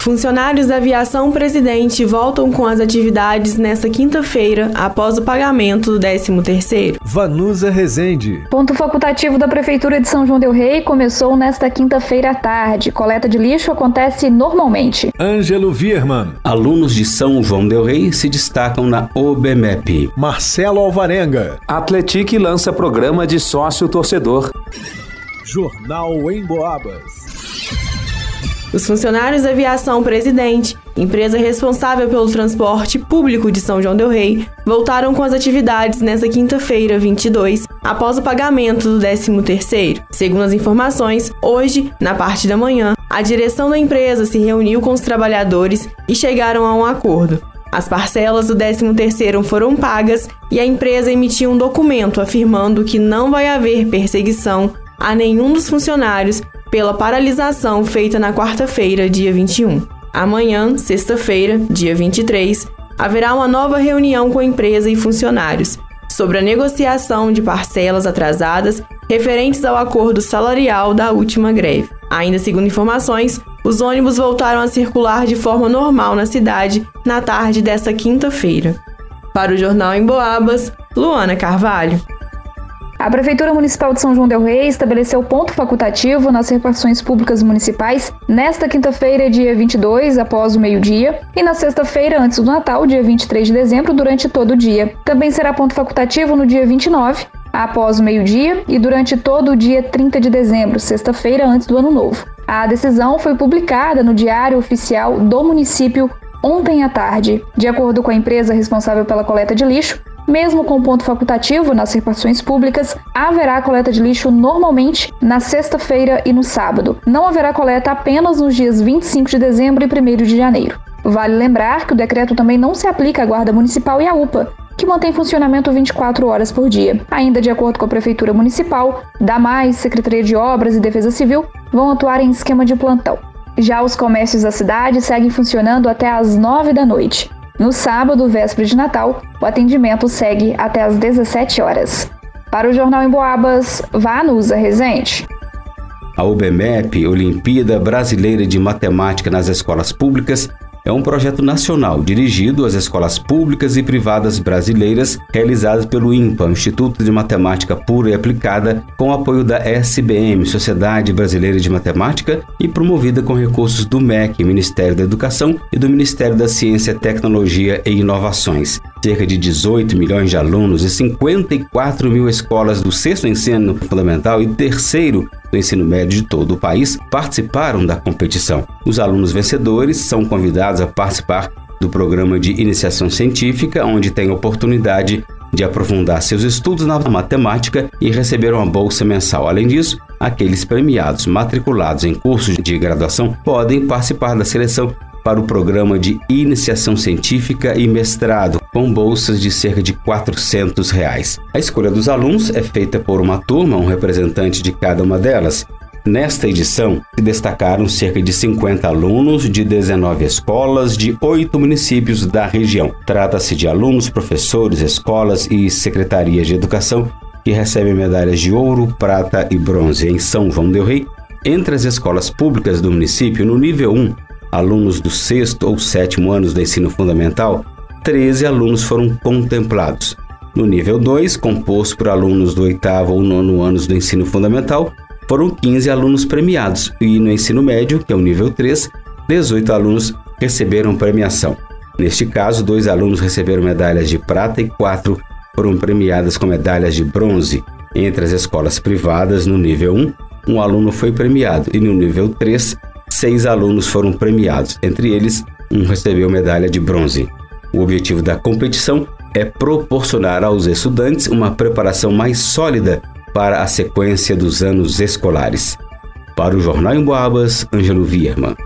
Funcionários da Aviação Presidente voltam com as atividades nesta quinta-feira, após o pagamento do 13º. Vanusa Rezende. Ponto facultativo da Prefeitura de São João del Rei começou nesta quinta-feira à tarde. Coleta de lixo acontece normalmente. Ângelo Virman. Alunos de São João del Rei se destacam na OBMEP. Marcelo Alvarenga. Atletique lança programa de sócio-torcedor. Jornal em Boabas. Os funcionários da Aviação Presidente, empresa responsável pelo transporte público de São João del Rei, voltaram com as atividades nesta quinta-feira, 22, após o pagamento do 13º. Segundo as informações, hoje, na parte da manhã, a direção da empresa se reuniu com os trabalhadores e chegaram a um acordo. As parcelas do 13º foram pagas e a empresa emitiu um documento afirmando que não vai haver perseguição a nenhum dos funcionários pela paralisação feita na quarta-feira, dia 21. Amanhã, sexta-feira, dia 23, haverá uma nova reunião com a empresa e funcionários sobre a negociação de parcelas atrasadas referentes ao acordo salarial da última greve. Ainda segundo informações, os ônibus voltaram a circular de forma normal na cidade na tarde desta quinta-feira. Para o Jornal em Boabas, Luana Carvalho. A Prefeitura Municipal de São João del Rei estabeleceu ponto facultativo nas repartições públicas municipais nesta quinta-feira, dia 22, após o meio-dia, e na sexta-feira, antes do Natal, dia 23 de dezembro, durante todo o dia. Também será ponto facultativo no dia 29, após o meio-dia, e durante todo o dia 30 de dezembro, sexta-feira, antes do Ano Novo. A decisão foi publicada no Diário Oficial do município ontem à tarde. De acordo com a empresa responsável pela coleta de lixo, mesmo com ponto facultativo nas repartições públicas, haverá coleta de lixo normalmente na sexta-feira e no sábado. Não haverá coleta apenas nos dias 25 de dezembro e 1 de janeiro. Vale lembrar que o decreto também não se aplica à Guarda Municipal e à UPA, que mantém funcionamento 24 horas por dia. Ainda de acordo com a Prefeitura Municipal, DAMAIS, Secretaria de Obras e Defesa Civil vão atuar em esquema de plantão. Já os comércios da cidade seguem funcionando até às 9 da noite. No sábado, véspera de Natal, o atendimento segue até às 17 horas. Para o Jornal em Boabas, Vanusa Rezende. A UBMEP, Olimpíada Brasileira de Matemática nas Escolas Públicas, é um projeto nacional dirigido às escolas públicas e privadas brasileiras, realizado pelo INPA, Instituto de Matemática Pura e Aplicada, com apoio da SBM, Sociedade Brasileira de Matemática, e promovida com recursos do MEC, Ministério da Educação, e do Ministério da Ciência, Tecnologia e Inovações. Cerca de 18 milhões de alunos e 54 mil escolas do sexto ensino fundamental e terceiro do ensino médio de todo o país participaram da competição. Os alunos vencedores são convidados a participar do programa de iniciação científica, onde têm oportunidade de aprofundar seus estudos na matemática e receber uma bolsa mensal. Além disso, aqueles premiados matriculados em cursos de graduação podem participar da seleção para o programa de iniciação científica e mestrado, com bolsas de cerca de 400 reais. A escolha dos alunos é feita por uma turma, um representante de cada uma delas. Nesta edição, se destacaram cerca de 50 alunos de 19 escolas de oito municípios da região. Trata-se de alunos, professores, escolas e secretarias de educação que recebem medalhas de ouro, prata e bronze em São João del Rei. Entre as escolas públicas do município, no nível 1, alunos do sexto ou sétimo anos do ensino fundamental, 13 alunos foram contemplados. No nível 2, composto por alunos do oitavo ou nono anos do ensino fundamental, foram 15 alunos premiados e no ensino médio, que é o nível 3, 18 alunos receberam premiação. Neste caso, dois alunos receberam medalhas de prata e quatro foram premiadas com medalhas de bronze. Entre as escolas privadas, no nível 1, um aluno foi premiado e no nível 3, seis alunos foram premiados, entre eles, um recebeu medalha de bronze. O objetivo da competição é proporcionar aos estudantes uma preparação mais sólida para a sequência dos anos escolares. Para o Jornal em Boabas, Ângelo Vierman.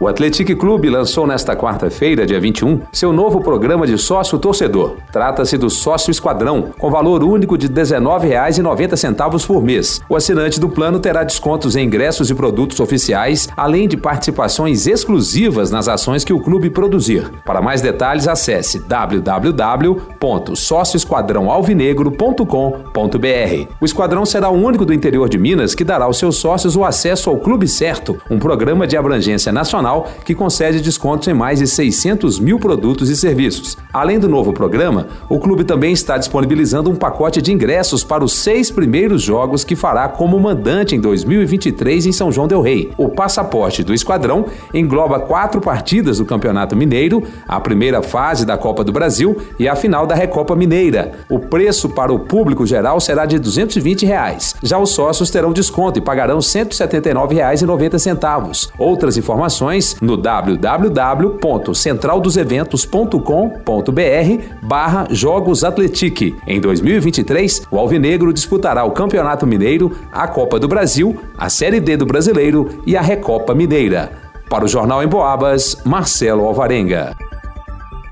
O Atlético Clube lançou nesta quarta-feira, dia 21, seu novo programa de sócio torcedor. Trata-se do Sócio Esquadrão, com valor único de R$ 19,90 por mês. O assinante do plano terá descontos em ingressos e produtos oficiais, além de participações exclusivas nas ações que o clube produzir. Para mais detalhes, acesse www.sócioesquadrãoalvinegro.com.br. O esquadrão será o único do interior de Minas que dará aos seus sócios o acesso ao Clube Certo, um programa de abrangência nacional nacional que concede descontos em mais de 600 mil produtos e serviços. Além do novo programa, o clube também está disponibilizando um pacote de ingressos para os seis primeiros jogos que fará como mandante em 2023 em São João Del Rei. O passaporte do esquadrão engloba quatro partidas do Campeonato Mineiro, a primeira fase da Copa do Brasil e a final da Recopa Mineira. O preço para o público geral será de 220 reais. Já os sócios terão desconto e pagarão R$ 179,90. Outras informações no www.centraldoseventos.com.br barra Jogos Atletique. Em 2023, o Alvinegro disputará o Campeonato Mineiro, a Copa do Brasil, a Série D do Brasileiro e a Recopa Mineira. Para o Jornal em Boabas, Marcelo Alvarenga.